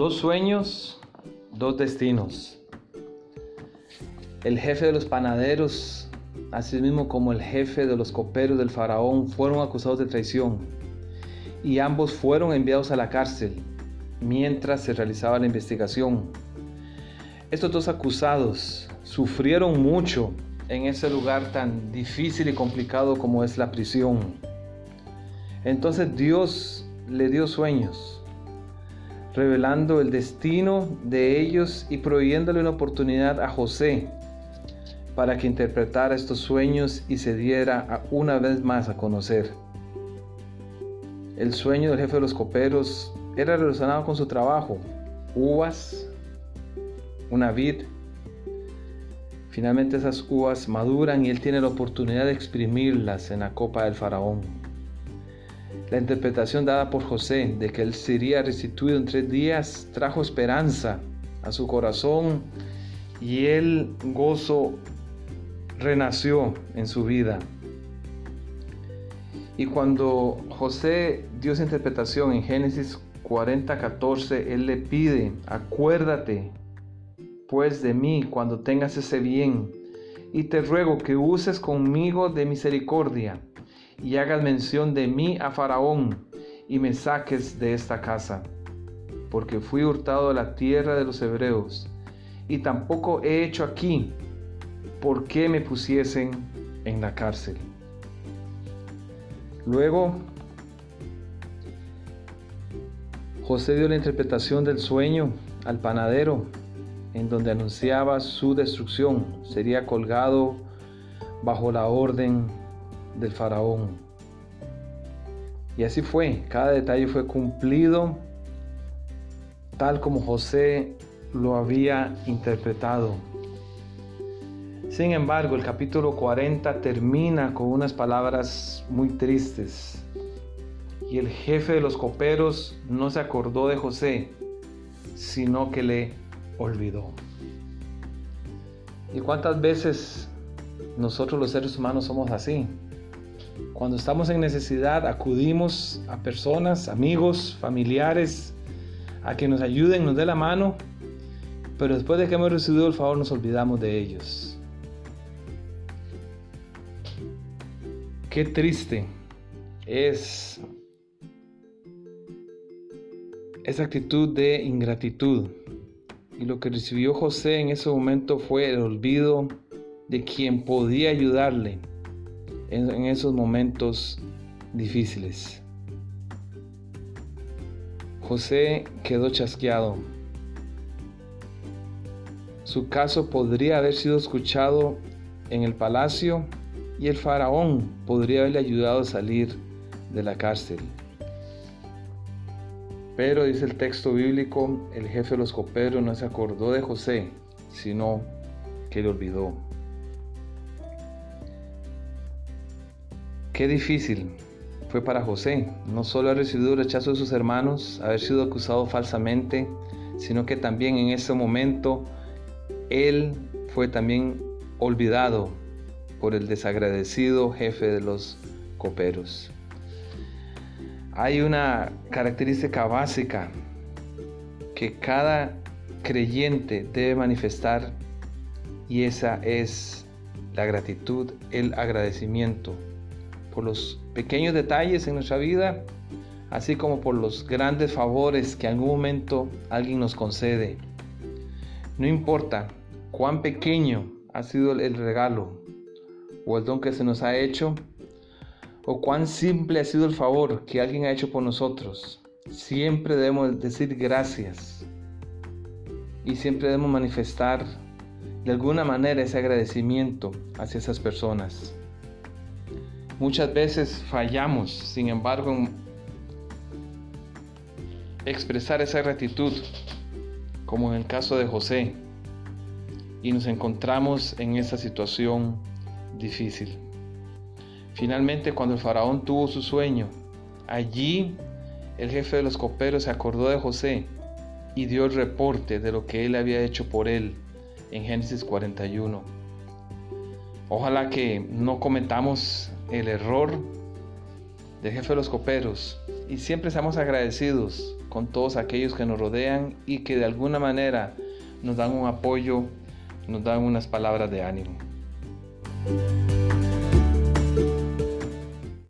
Dos sueños, dos destinos. El jefe de los panaderos, así mismo como el jefe de los coperos del faraón, fueron acusados de traición y ambos fueron enviados a la cárcel mientras se realizaba la investigación. Estos dos acusados sufrieron mucho en ese lugar tan difícil y complicado como es la prisión. Entonces Dios le dio sueños, revelando el destino de ellos y proveyéndole una oportunidad a José para que interpretara estos sueños y se diera una vez más a conocer. El sueño del jefe de los coperos era relacionado con su trabajo, uvas, una vid. Finalmente esas uvas maduran y él tiene la oportunidad de exprimirlas en la copa del faraón. La interpretación dada por José de que él sería restituido en tres días trajo esperanza a su corazón y el gozo renació en su vida. Y cuando José dio esa interpretación en Génesis 40, 14, él le pide, acuérdate pues de mí cuando tengas ese bien, y te ruego que uses conmigo de misericordia, y hagas mención de mí a Faraón, y me saques de esta casa, porque fui hurtado de la tierra de los hebreos, y tampoco he hecho aquí por qué me pusiesen en la cárcel. Luego, José dio la interpretación del sueño al panadero en donde anunciaba su destrucción. Sería colgado bajo la orden del faraón. Y así fue, cada detalle fue cumplido tal como José lo había interpretado. Sin embargo, el capítulo 40 termina con unas palabras muy tristes. Y el jefe de los coperos no se acordó de José, sino que le olvidó. ¿Y cuántas veces nosotros los seres humanos somos así? Cuando estamos en necesidad acudimos a personas, amigos, familiares, a que nos ayuden, nos dé la mano, pero después de que hemos recibido el favor nos olvidamos de ellos. Qué triste es esa actitud de ingratitud y lo que recibió José en ese momento fue el olvido de quien podía ayudarle en, esos momentos difíciles. José quedó chasqueado. Su caso podría haber sido escuchado en el palacio y el faraón podría haberle ayudado a salir de la cárcel. Pero dice el texto bíblico, el jefe de los coperos no se acordó de José, sino que le olvidó. Qué difícil fue para José, no solo haber recibido el rechazo de sus hermanos, haber sido acusado falsamente, sino que también en ese momento él fue también olvidado por el desagradecido jefe de los coperos. Hay una característica básica que cada creyente debe manifestar y esa es la gratitud, el agradecimiento por los pequeños detalles en nuestra vida, así como por los grandes favores que en algún momento alguien nos concede. No importa cuán pequeño ha sido el regalo o el don que se nos ha hecho, o cuán simple ha sido el favor que alguien ha hecho por nosotros. Siempre debemos decir gracias y siempre debemos manifestar de alguna manera ese agradecimiento hacia esas personas. Muchas veces fallamos, sin embargo, en expresar esa gratitud, como en el caso de José, y nos encontramos en esa situación difícil. Finalmente, cuando el faraón tuvo su sueño, allí el jefe de los coperos se acordó de José y dio el reporte de lo que él había hecho por él en Génesis 41. Ojalá que no cometamos el error del jefe de los coperos y siempre estamos agradecidos con todos aquellos que nos rodean y que de alguna manera nos dan un apoyo, nos dan unas palabras de ánimo.